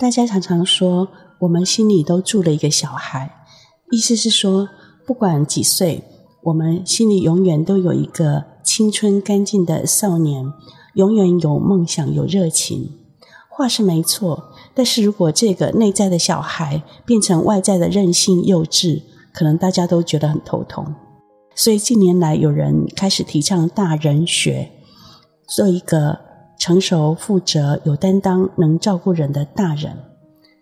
大家常常说，我们心里都住了一个小孩，意思是说，不管几岁，我们心里永远都有一个青春干净的少年，永远有梦想、有热情。话是没错，但是如果这个内在的小孩变成外在的任性、幼稚，可能大家都觉得很头痛。所以近年来，有人开始提倡大人学，做一个成熟、负责、有担当、能照顾人的大人。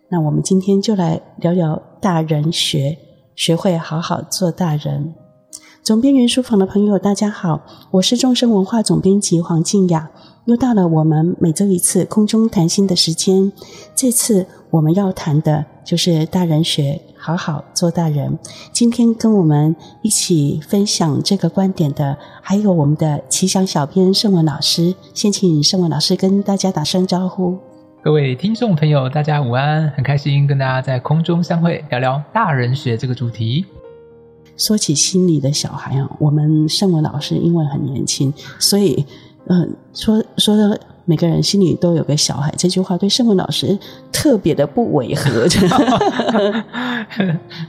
那我们今天就来聊聊大人学，学会好好做大人。总编云书房的朋友，大家好，我是众生文化总编辑黄静雅。又到了我们每周一次空中谈心的时间，这次我们要谈的就是大人学，好好做大人。今天跟我们一起分享这个观点的，还有我们的奇想小编盛文老师。先请盛文老师跟大家打声招呼。各位听众朋友，大家午安，很开心跟大家在空中相会，聊聊大人学这个主题。说起心里的小孩啊，我们盛文老师因为很年轻，所以。嗯，说说的每个人心里都有个小孩，这句话对盛文老师特别的不违和。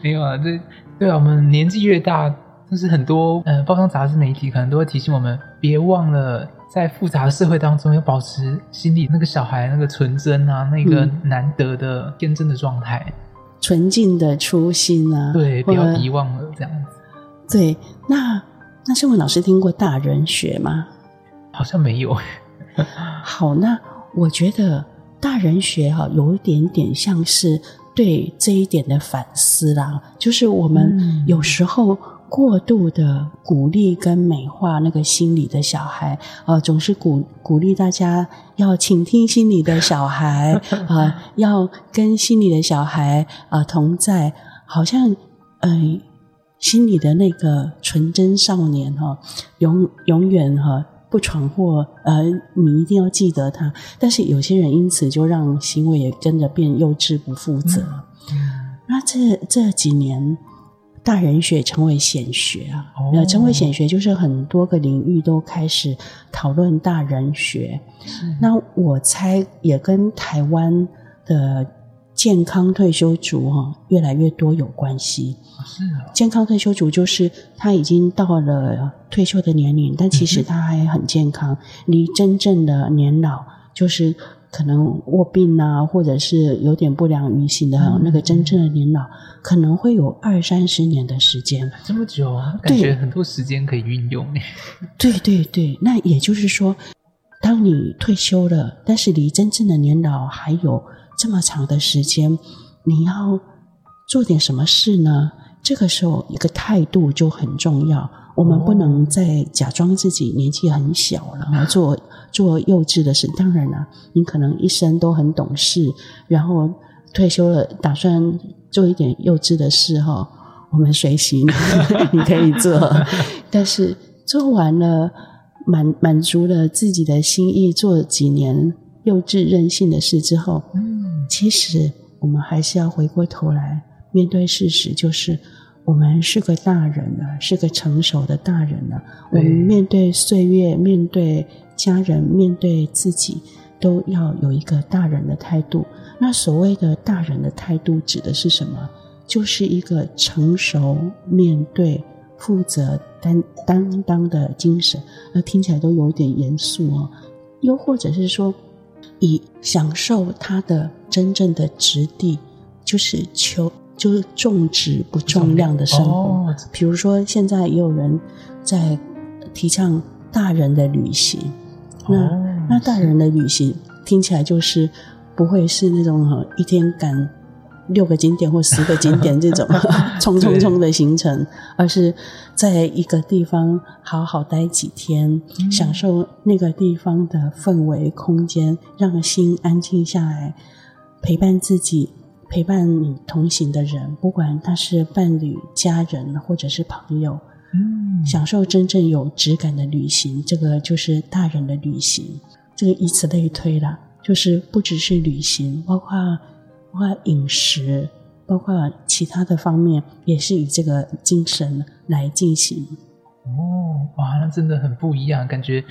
没有啊，这对啊，我们年纪越大，就是很多嗯，报章杂志媒体可能都会提醒我们，别忘了在复杂的社会当中，要保持心里那个小孩那个纯真啊，那个难得的天真的状态，嗯、纯净的初心啊。对，不要遗忘了这样子。对，那那盛文老师听过大人学吗？好像没有。好，那我觉得大人学哈有一点点像是对这一点的反思啦，就是我们有时候过度的鼓励跟美化那个心里的小孩，呃，总是鼓鼓励大家要倾听心里的小孩，啊、呃，要跟心里的小孩啊、呃、同在，好像嗯、呃，心里的那个纯真少年哈，永永远哈。不闯祸，呃，你一定要记得他。但是有些人因此就让行为也跟着变幼稚、不负责。嗯嗯、那这这几年，大人学成为显学啊。那、哦、成为显学，就是很多个领域都开始讨论大人学。那我猜也跟台湾的。健康退休族哈越来越多有关系。是啊，健康退休族就是他已经到了退休的年龄，但其实他还很健康，离真正的年老就是可能卧病啊，或者是有点不良于行的那个真正的年老，可能会有二三十年的时间。这么久啊？感觉很多时间可以运用。对对对，那也就是说，当你退休了，但是离真正的年老还有。这么长的时间，你要做点什么事呢？这个时候，一个态度就很重要。我们不能再假装自己年纪很小了，然后做做幼稚的事。当然了，你可能一生都很懂事，然后退休了，打算做一点幼稚的事哈。我们随行，你可以做。但是做完了，满满足了自己的心意，做几年幼稚任性的事之后，嗯其实我们还是要回过头来面对事实，就是我们是个大人了，是个成熟的大人了。我们面对岁月，面对家人，面对自己，都要有一个大人的态度。那所谓的大人的态度指的是什么？就是一个成熟、面对、负责、担担当的精神。那听起来都有点严肃哦。又或者是说，以享受它的真正的质地，就是求就是重质不重量的生活。哦、比如说，现在也有人在提倡大人的旅行。哦、那那大人的旅行听起来就是不会是那种一天赶。六个景点或十个景点这种冲冲冲的行程，而是在一个地方好好待几天，嗯、享受那个地方的氛围、空间，让心安静下来，陪伴自己，陪伴你同行的人，不管他是伴侣、家人或者是朋友，嗯，享受真正有质感的旅行，这个就是大人的旅行。这个以此类推啦，就是不只是旅行，包括。包括饮食，包括其他的方面，也是以这个精神来进行。哦，哇，那真的很不一样，感觉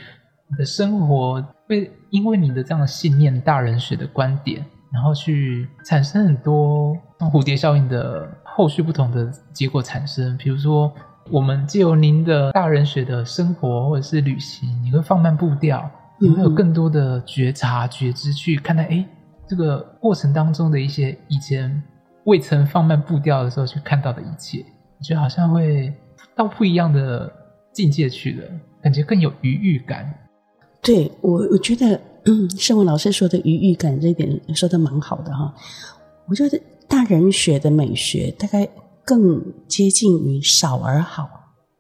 你的生活会因为你的这样的信念、大人学的观点，然后去产生很多像蝴蝶效应的后续不同的结果产生。比如说，我们借由您的大人学的生活或者是旅行，你会放慢步调，你会有更多的觉察、觉知去看待，哎，这个过程当中的一些以前未曾放慢步调的时候去看到的一切，我觉得好像会到不一样的境界去了，感觉更有余裕感。对，我，我觉得。嗯，圣文老师说的余裕感这一点说的蛮好的哈。我觉得大人学的美学大概更接近于少而好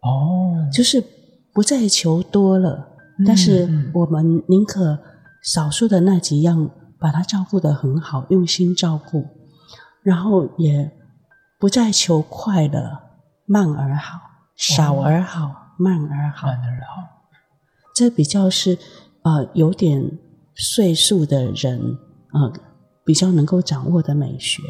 哦，就是不再求多了，嗯、但是我们宁可少数的那几样把他照顾得很好，用心照顾，然后也不再求快了，慢而好，少而好，哦、慢而好，慢而好，这比较是呃有点。岁数的人啊、呃，比较能够掌握的美学。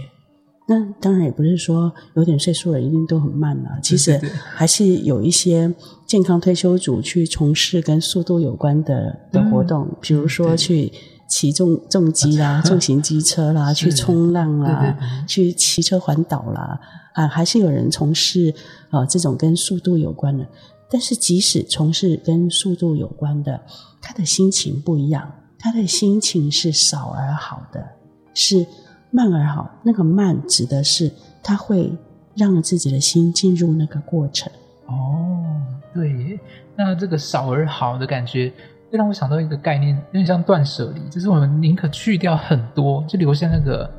那当然也不是说有点岁数的人一定都很慢了。其实还是有一些健康退休组去从事跟速度有关的的活动，嗯、比如说去骑重重机啦、重型机车啦、去冲浪啦、去骑车环岛啦，啊，还是有人从事啊、呃、这种跟速度有关的。但是即使从事跟速度有关的，他的心情不一样。他的心情是少而好的，是慢而好。那个慢指的是他会让自己的心进入那个过程。哦，对。那这个少而好的感觉，会让我想到一个概念，有点像断舍离，就是我们宁可去掉很多，就留下那个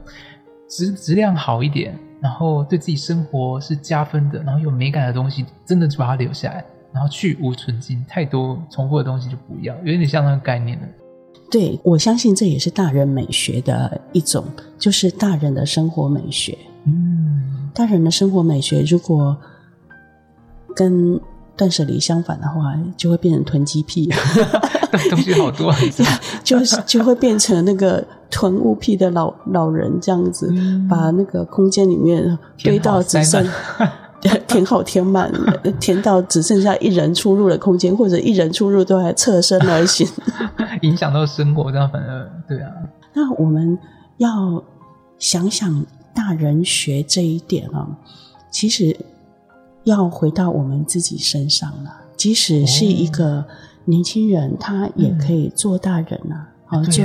质质量好一点，然后对自己生活是加分的，然后有美感的东西，真的就把它留下来，然后去无存精，太多重复的东西就不要，有点像那个概念了。对，我相信这也是大人美学的一种，就是大人的生活美学。嗯，大人的生活美学如果跟断舍离相反的话，就会变成囤积癖，东西好多，就是就会变成那个囤物癖的老老人这样子，嗯、把那个空间里面堆到只剩。填好填满，填到只剩下一人出入的空间，或者一人出入都还侧身而行，影响到生活，这样反而对啊。那我们要想想大人学这一点啊，其实要回到我们自己身上了。即使是一个年轻人，他也可以做大人啊。好，就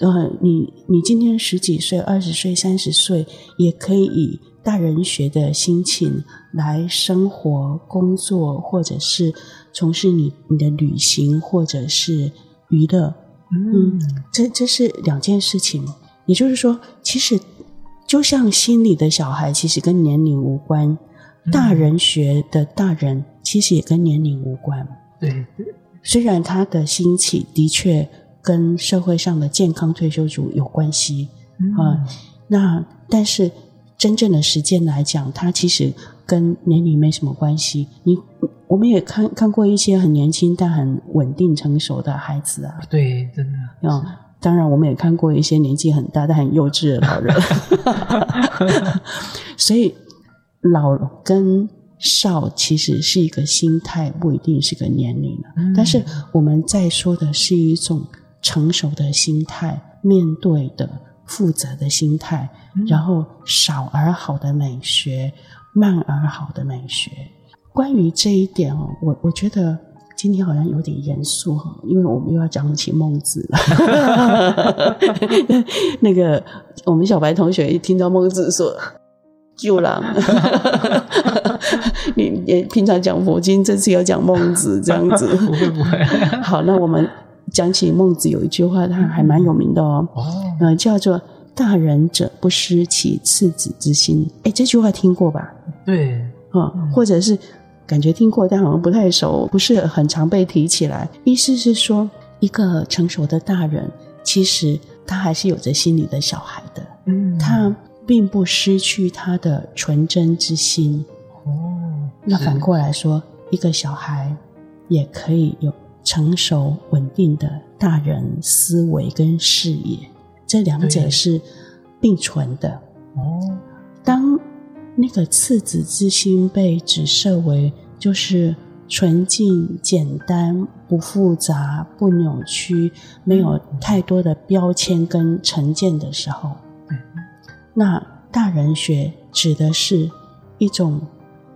呃，你你今天十几岁、二十岁、三十岁，也可以以。大人学的心情来生活、工作，或者是从事你你的旅行，或者是娱乐，嗯，这这是两件事情。也就是说，其实就像心里的小孩，其实跟年龄无关；大人学的大人，其实也跟年龄无关。对对，虽然他的兴起的确跟社会上的健康退休族有关系啊，那但是。真正的实践来讲，它其实跟年龄没什么关系。你我们也看看过一些很年轻但很稳定成熟的孩子啊。对，真的。啊、嗯，当然我们也看过一些年纪很大但很幼稚的老人。所以老跟少其实是一个心态，不一定是个年龄了。嗯、但是我们在说的是一种成熟的心态，面对的。负责的心态，然后少而好的美学，慢而好的美学。关于这一点哦，我我觉得今天好像有点严肃哈，因为我们又要讲起孟子了。那个我们小白同学一听到孟子说“救狼”，你也平常讲佛经，这次要讲孟子这样子，不 会不会。好，那我们。讲起孟子有一句话，他还蛮有名的哦，哦呃，叫做“大人者不失其次子之心”。哎，这句话听过吧？对，啊、嗯，或者是感觉听过，但好像不太熟，不是很常被提起来。意思是说，一个成熟的大人，其实他还是有着心里的小孩的，嗯，他并不失去他的纯真之心。哦，那反过来说，一个小孩也可以有。成熟稳定的大人思维跟视野，这两者是并存的。哦，当那个赤子之心被指涉为就是纯净、简单、不复杂、不扭曲，没有太多的标签跟成见的时候，嗯，那大人学指的是一种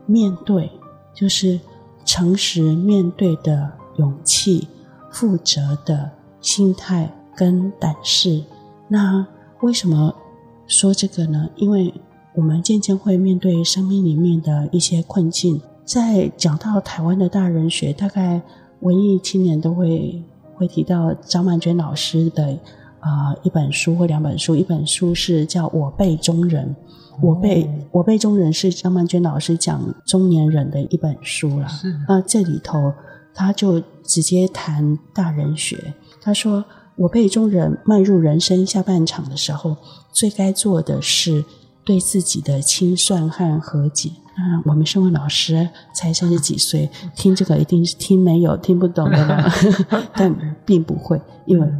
面对，就是诚实面对的勇气、负责的心态跟胆识。那为什么说这个呢？因为我们渐渐会面对生命里面的一些困境。在讲到台湾的大人学，大概文艺青年都会会提到张曼娟老师的啊、呃、一本书或两本书，一本书是叫《我辈中人》，我辈我辈中人是张曼娟老师讲中年人的一本书了。是那这里头他就直接谈大人学，他说我辈中人迈入人生下半场的时候，最该做的是对自己的清算和和解。啊，我们身为老师才三十几岁，听这个一定是听没有听不懂的了，但并不会，因为他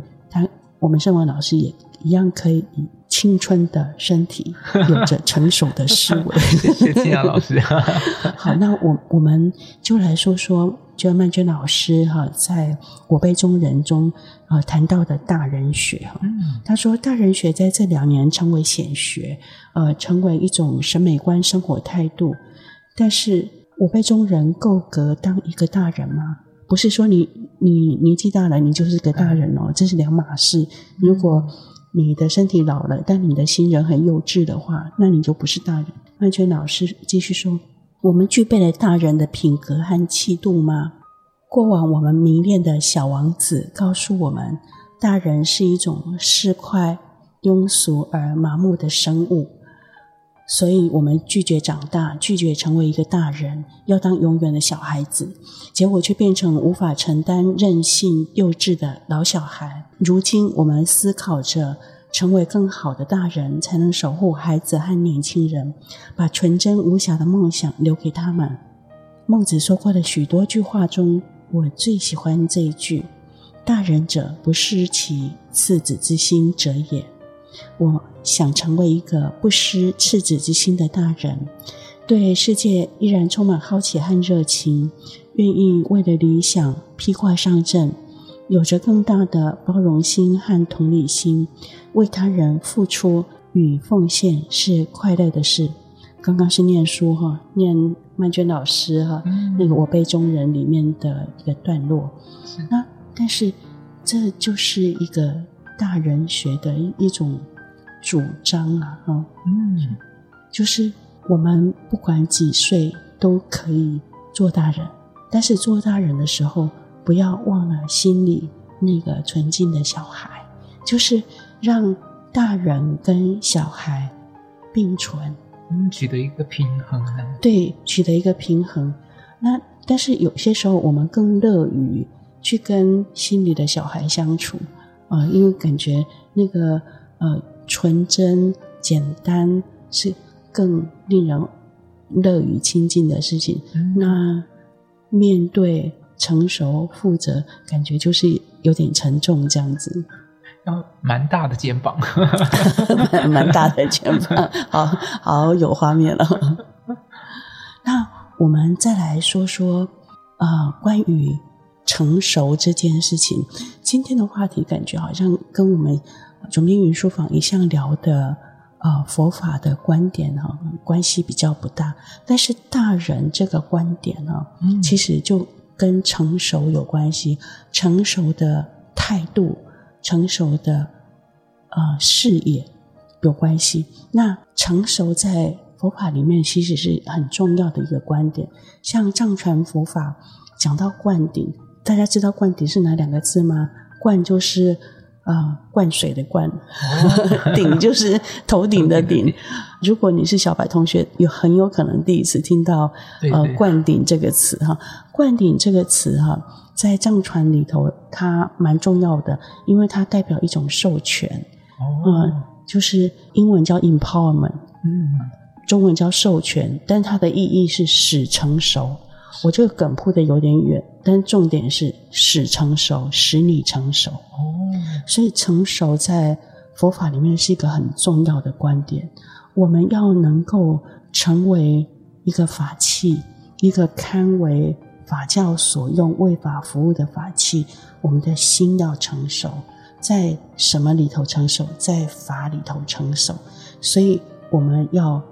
我们圣文老师也一样可以以青春的身体，有着成熟的思维。谢谢金阳老师。好，那我我们就来说说。就曼娟老师哈，在我辈中人中啊谈到的大人学哈，他说大人学在这两年成为显学，呃，成为一种审美观、生活态度。但是我辈中人够格当一个大人吗？不是说你你年纪大了，你就是个大人哦，这是两码事。如果你的身体老了，但你的心仍很幼稚的话，那你就不是大人。曼娟老师继续说。我们具备了大人的品格和气度吗？过往我们迷恋的小王子告诉我们，大人是一种市侩、庸俗而麻木的生物，所以我们拒绝长大，拒绝成为一个大人，要当永远的小孩子，结果却变成无法承担任性、幼稚的老小孩。如今我们思考着。成为更好的大人，才能守护孩子和年轻人，把纯真无瑕的梦想留给他们。孟子说过的许多句话中，我最喜欢这一句：“大人者，不失其赤子之心者也。”我想成为一个不失赤子之心的大人，对世界依然充满好奇和热情，愿意为了理想披挂上阵。有着更大的包容心和同理心，为他人付出与奉献是快乐的事。刚刚是念书哈，念曼娟老师哈、嗯、那个我辈中人里面的一个段落。那但是这就是一个大人学的一一种主张啊哈。嗯，就是我们不管几岁都可以做大人，但是做大人的时候。不要忘了心里那个纯净的小孩，就是让大人跟小孩并存，嗯，取得一个平衡。对，取得一个平衡。那但是有些时候，我们更乐于去跟心里的小孩相处啊，呃，因为感觉那个呃纯真简单是更令人乐于亲近的事情。嗯，那面对。成熟负责，感觉就是有点沉重这样子，要蛮大的肩膀，蛮大的肩膀，好好有画面了。那我们再来说说啊、呃，关于成熟这件事情。今天的话题感觉好像跟我们总编云书房一向聊的啊、呃、佛法的观点哈关系比较不大，但是大人这个观点呢，嗯、其实就。跟成熟有关系，成熟的态度，成熟的呃视野有关系。那成熟在佛法里面其实是很重要的一个观点。像藏传佛法讲到灌顶，大家知道灌顶是哪两个字吗？灌就是。啊、呃，灌水的灌，顶就是头顶的顶。如果你是小白同学，有很有可能第一次听到呃“灌顶”这个词哈。灌顶这个词哈，在藏传里头它蛮重要的，因为它代表一种授权。哦、呃，就是英文叫 empowerment，嗯，中文叫授权，但它的意义是使成熟。我这个梗铺的有点远，但重点是使成熟，使你成熟。哦，所以成熟在佛法里面是一个很重要的观点。我们要能够成为一个法器，一个堪为法教所用、为法服务的法器，我们的心要成熟。在什么里头成熟？在法里头成熟。所以我们要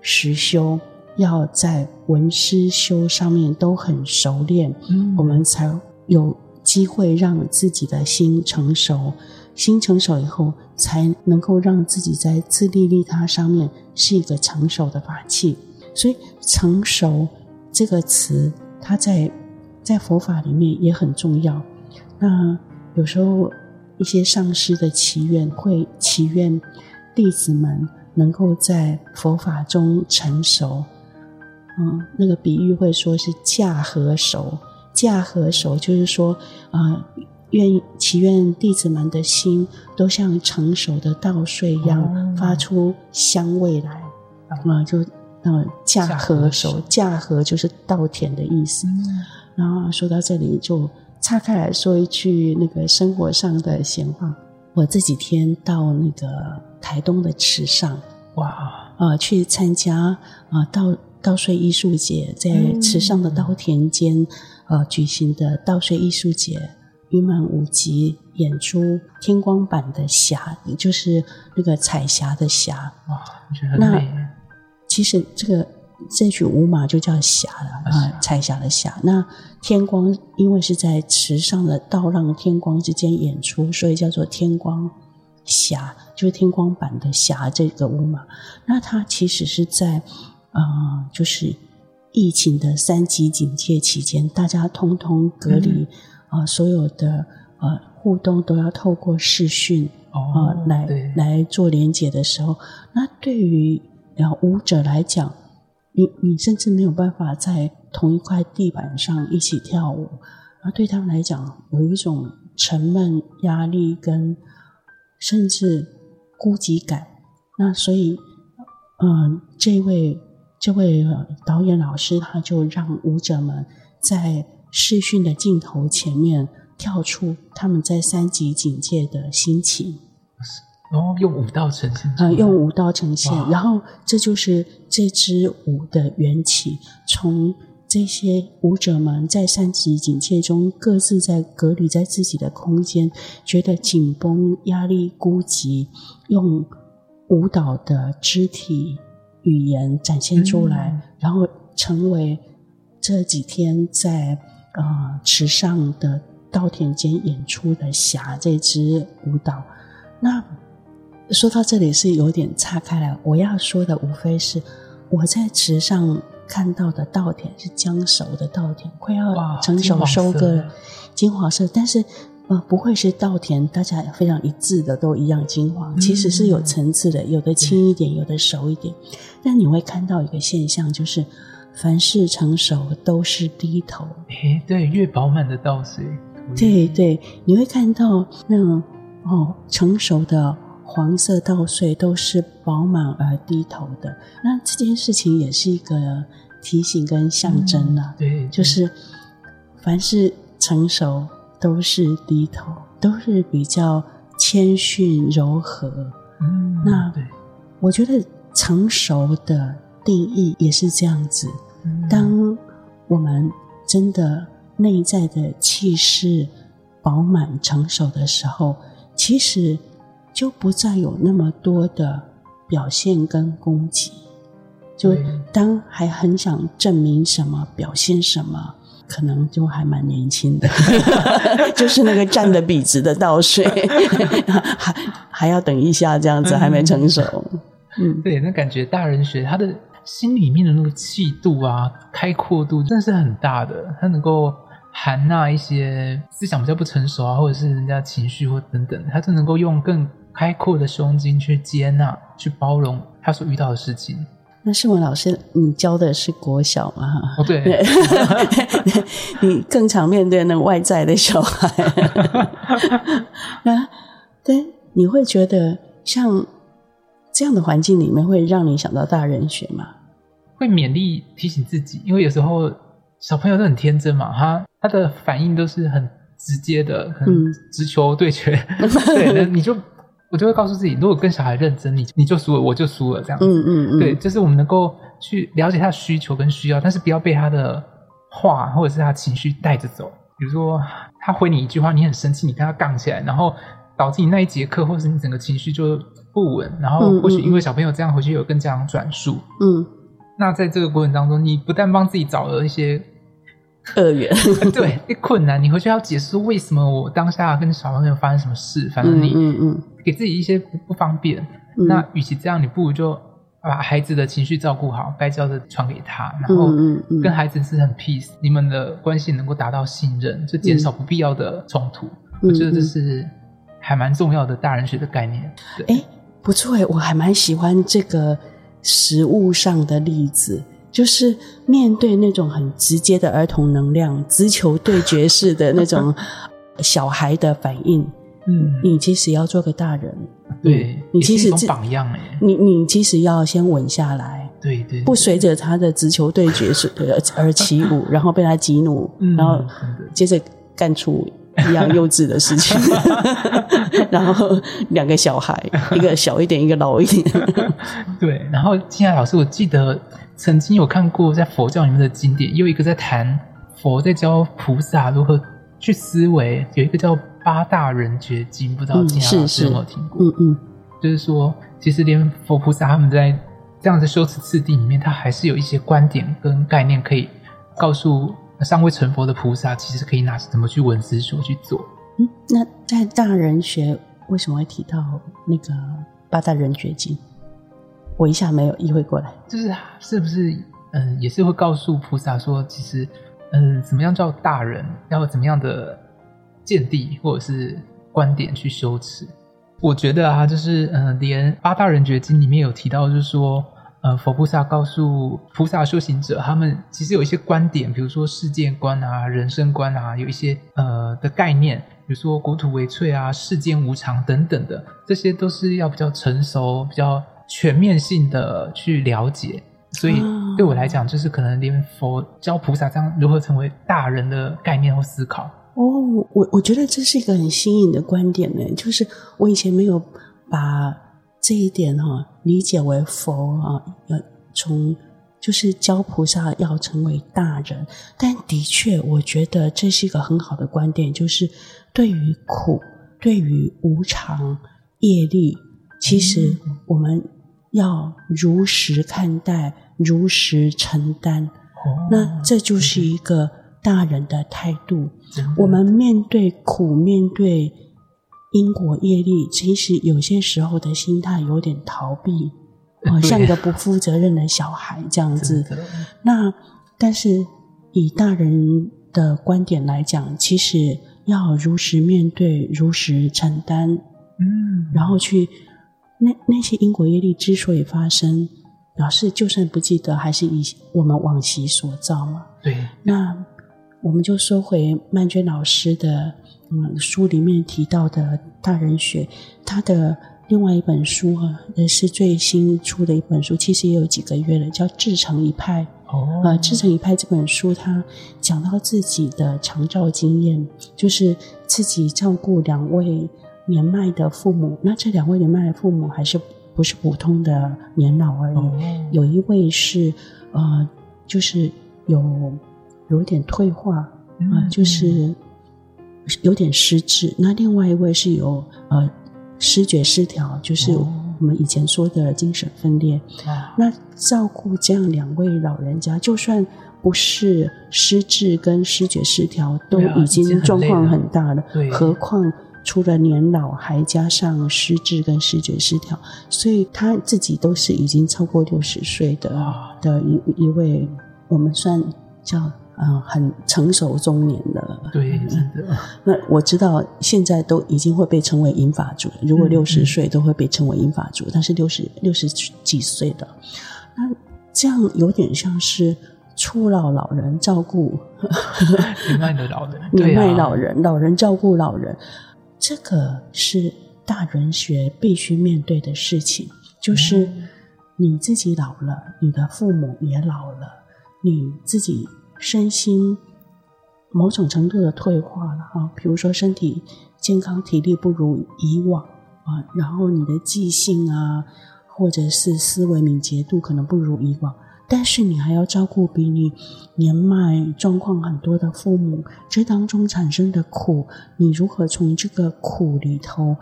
实修，要在文思修上面都很熟练，嗯，我们才有机会让自己的心成熟。心成熟以后，才能够让自己在自利利他上面是一个成熟的法器。所以“成熟”这个词，它在在佛法里面也很重要。那有时候一些上师的祈愿，会祈愿弟子们能够在佛法中成熟。嗯，那个比喻会说是驾河熟，驾河熟就是说，呃。愿祈愿弟子们的心都像成熟的稻穗一样，哦、发出香味来，啊、嗯，就呃驾河熟，驾和就是稻田的意思。嗯、然后说到这里，就岔开来说一句那个生活上的闲话。我这几天到那个台东的池上，哇，啊、呃，去参加啊稻稻穗艺术节，在池上的稻田间，嗯、呃举行的稻穗艺术节。云门舞集演出天光版的霞，也就是那个彩霞的霞。哇。那其实这个这曲舞马就叫霞了啊，彩霞的霞。那天光因为是在池上的稻浪天光之间演出，所以叫做天光霞，就是天光版的霞这个舞码。那它其实是在啊、呃，就是疫情的三级警戒期间，大家通通隔离。嗯啊，所有的呃互动都要透过视讯啊、哦呃、来来做连结的时候，那对于呃舞者来讲，你你甚至没有办法在同一块地板上一起跳舞，而对他们来讲，有一种沉闷、压力跟甚至孤寂感。那所以，嗯、呃，这位这位导演老师他就让舞者们在。视讯的镜头前面跳出他们在三级警戒的心情，然后、哦、用舞蹈呈现，啊、呃，用舞蹈呈现，然后这就是这支舞的缘起。从这些舞者们在三级警戒中各自在隔离在自己的空间，觉得紧绷、压力、孤寂，用舞蹈的肢体语言展现出来，嗯、然后成为这几天在。呃，池上的稻田间演出的霞这支舞蹈，那说到这里是有点岔开来。我要说的无非是我在池上看到的稻田是将熟的稻田，快要成熟收割了，金黄色。但是呃，不会是稻田，大家非常一致的都一样金黄，其实是有层次的，有的轻一点，有的熟一点。但你会看到一个现象，就是。凡事成熟都是低头，诶，对，越饱满的稻穗，对对，你会看到那种哦，成熟的黄色稻穗都是饱满而低头的。那这件事情也是一个提醒跟象征了，嗯，对，就是凡事成熟都是低头，都是比较谦逊柔和。嗯，那，我觉得成熟的定义也是这样子。当我们真的内在的气势饱满成熟的时候，其实就不再有那么多的表现跟攻击。就当还很想证明什么、表现什么，可能就还蛮年轻的，就是那个站得笔直的倒水，还还要等一下，这样子还没成熟。嗯，对，那感觉大人学他的。心里面的那个气度啊，开阔度真的是很大的。他能够含纳一些思想比较不成熟啊，或者是人家情绪或等等，他就能够用更开阔的胸襟去接纳、去包容他所遇到的事情。那世文老师，你教的是国小吗？哦，对，你更常面对那个外在的小孩。那对，你会觉得像。这样的环境里面会让你想到大人学吗？会勉励提醒自己，因为有时候小朋友都很天真嘛，他他的反应都是很直接的，很直球对决。嗯、对，那你就我就会告诉自己，如果跟小孩认真，你你就输了，我就输了，这样子。嗯嗯嗯。对，就是我们能够去了解他的需求跟需要，但是不要被他的话或者是他情绪带着走。比如说他回你一句话，你很生气，你跟他杠起来，然后。导致你那一节课，或者是你整个情绪就不稳，然后或许因为小朋友这样回去有跟家长转述，嗯，那在这个过程当中，你不但帮自己找了一些恶缘，对，一困难，你回去要解释为什么我当下跟小朋友发生什么事，反正你嗯嗯给自己一些不方便，嗯。那与其这样，你不如就。把孩子的情绪照顾好，该教的传给他，然后跟孩子是很 peace，、你们的关系能够达到信任，就减少不必要的冲突。嗯、我觉得这是还蛮重要的大人学的概念。哎，不错哎，我还蛮喜欢这个实物上的例子，就是面对那种很直接的儿童能量，直球对决式的那种 小孩的反应。嗯，你其实要做个大人。对，你其实是榜样哎，你你其实要先稳下来，对对，不随着他的直球对决是而起舞，然后被他激怒，然后接着干出一样幼稚的事情，然后两个小孩，一个小一点，一个老一点，对。然后金雅老师，我记得曾经有看过在佛教里面的经典，有一个在谈佛在教菩萨如何去思维，有一个叫。八大人觉经，不知道金雅老师有没有听过？嗯嗯，就是说，其实连佛菩萨他们在这样的修持次第里面，他还是有一些观点跟概念可以告诉尚未成佛的菩萨，其实可以拿怎么去闻思说去做。嗯，那在大人学为什么会提到那个八大人觉经？我一下没有意会过来，就是是不是嗯、也是会告诉菩萨说，其实嗯、怎么样叫大人，要怎么样的。见地或者是观点去修持，我觉得啊，就是嗯、连八大人觉经里面有提到，就是说，呃，佛菩萨告诉菩萨修行者，他们其实有一些观点，比如说世界观啊、人生观啊，有一些呃的概念，比如说国土为脆啊、世间无常等等的，这些都是要比较成熟、比较全面性的去了解。所以对我来讲，就是可能连佛教菩萨这样如何成为大人的概念或思考。哦，我我觉得这是一个很新颖的观点呢，就是我以前没有把这一点哈、啊、理解为佛啊，要从就是教菩萨要成为大人，但的确，我觉得这是一个很好的观点，就是对于苦，对于无常、业力，其实我们要如实看待，如实承担，哦、那这就是一个。大人的态度，我们面对苦，面对因果业力，其实有些时候的心态有点逃避，好像一个不负责任的小孩这样子。那但是以大人的观点来讲，其实要如实面对，如实承担，嗯，然后去那那些因果业力之所以发生，表示就算不记得，还是以我们往昔所造嘛。对，那。我们就说回曼娟老师的嗯书里面提到的大人学，他的另外一本书啊，也是最新出的一本书，其实也有几个月了，叫《至诚一派》。哦，呃，《至诚一派》这本书，他讲到自己的长照经验，就是自己照顾两位年迈的父母。那这两位年迈的父母还是不是普通的年老而已？哦、有一位是呃，就是有。有点退化啊、嗯呃，就是有点失智。那另外一位是有呃失觉失调，就是我们以前说的精神分裂。哦、那照顾这样两位老人家，就算不是失智跟失觉失调，都已经状况很大了。对，何况除了年老，还加上失智跟视觉失调，所以他自己都是已经超过六十岁的、哦、的一一位，我们算叫。嗯，很成熟中年的，对，真的。那我知道现在都已经会被称为银发族，如果六十岁都会被称为银发族，嗯嗯，但是六十六十几岁的，那这样有点像是初老老人照顾。年迈的老人，年迈老人，老人照顾老人，这个是大人学必须面对的事情，就是你自己老了，你的父母也老了，你自己。身心某种程度的退化了啊，比如说身体健康、体力不如以往啊，然后你的记性啊，或者是思维敏捷度可能不如以往。但是你还要照顾比你年迈状况很多的父母，这当中产生的苦，你如何从这个苦里头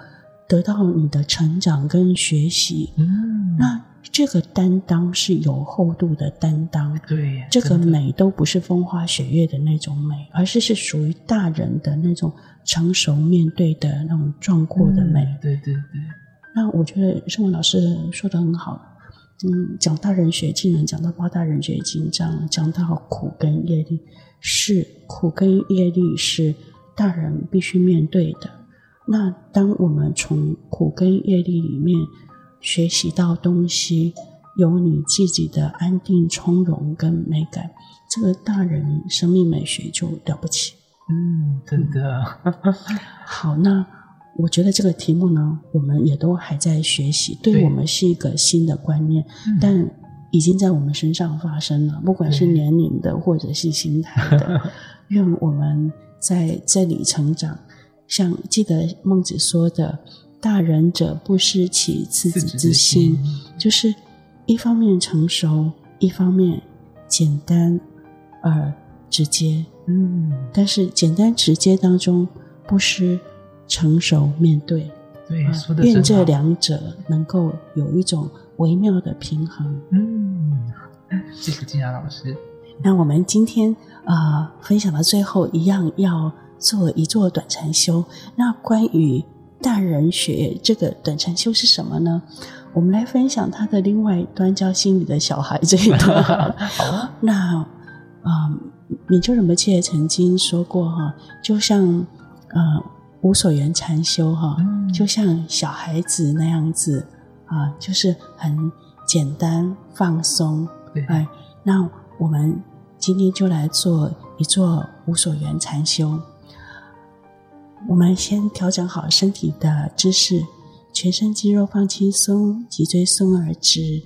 得到你的成长跟学习？嗯，那这个担当是有厚度的担当，对，这个美都不是风花雪月的那种美，而是是属于大人的那种成熟面对的那种壮阔的美。嗯，对对对。那我觉得圣文老师说的很好。嗯，讲大人学，竟然讲到八大人学经章，讲到苦跟业力，是苦跟业力是大人必须面对的。那当我们从苦跟业力里面学习到东西，有你自己的安定、从容跟美感，这个大人生命美学就了不起。嗯，真的。好，那。我觉得这个题目呢，我们也都还在学习，对我们是一个新的观念，但已经在我们身上发生了，不管是年龄的或者是心态的。愿我们在这里成长，像记得孟子说的“大人者，不失其赤子之心”，就是一方面成熟，一方面简单而直接。嗯，但是简单直接当中不失。成熟面对，对，说的愿这两者能够有一种微妙的平衡。嗯，谢谢金雅老师。那我们今天啊、呃，分享到最后一样要做一座短禅修。那关于大人学这个短禅修是什么呢？我们来分享他的另外一端，叫心理的小孩这一段。好，那啊，敏州仁波切曾经说过哈，就像呃。无所缘禅修，哈，就像小孩子那样子啊，就是很简单放松。哎，那我们今天就来做一做无所缘禅修。我们先调整好身体的姿势，全身肌肉放轻松，脊椎松而直。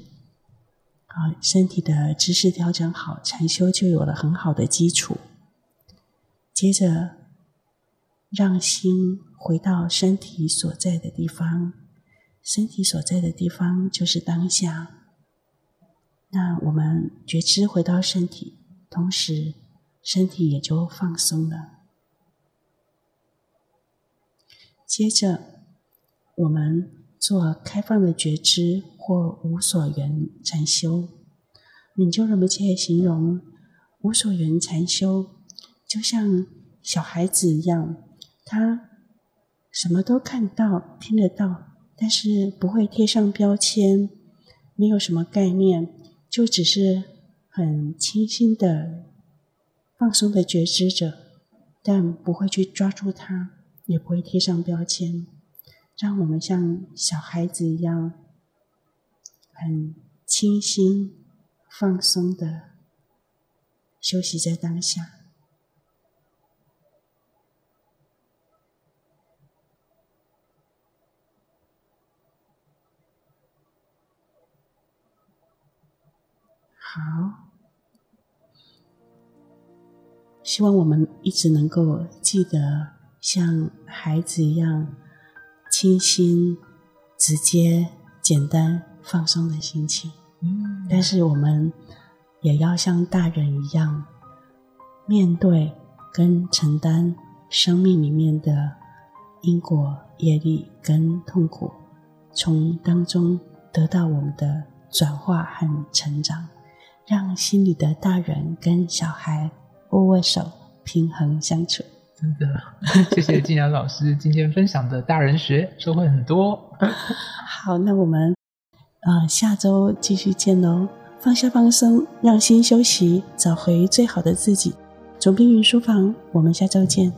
好，身体的姿势调整好，禅修就有了很好的基础。接着。让心回到身体所在的地方，身体所在的地方就是当下。那我们觉知回到身体，同时身体也就放松了。接着，我们做开放的觉知或无所缘禅修。敏州仁波切形容无所缘禅修，就像小孩子一样。他什么都看到、听得到，但是不会贴上标签，没有什么概念，就只是很轻轻的、放松的觉知着，但不会去抓住它，也不会贴上标签，让我们像小孩子一样，很清新、放松的休息在当下。好，希望我们一直能够记得像孩子一样清新、直接、简单、放松的心情。嗯，但是我们也要像大人一样，面对跟承担生命里面的因果、业力跟痛苦，从当中得到我们的转化和成长。让心里的大人跟小孩握握手，平衡相处。真的，谢谢静雅老师今天分享的大人学，收获很多。好，那我们呃下周继续见喽。放下放松，让心休息，找回最好的自己。总兵云书房，我们下周见。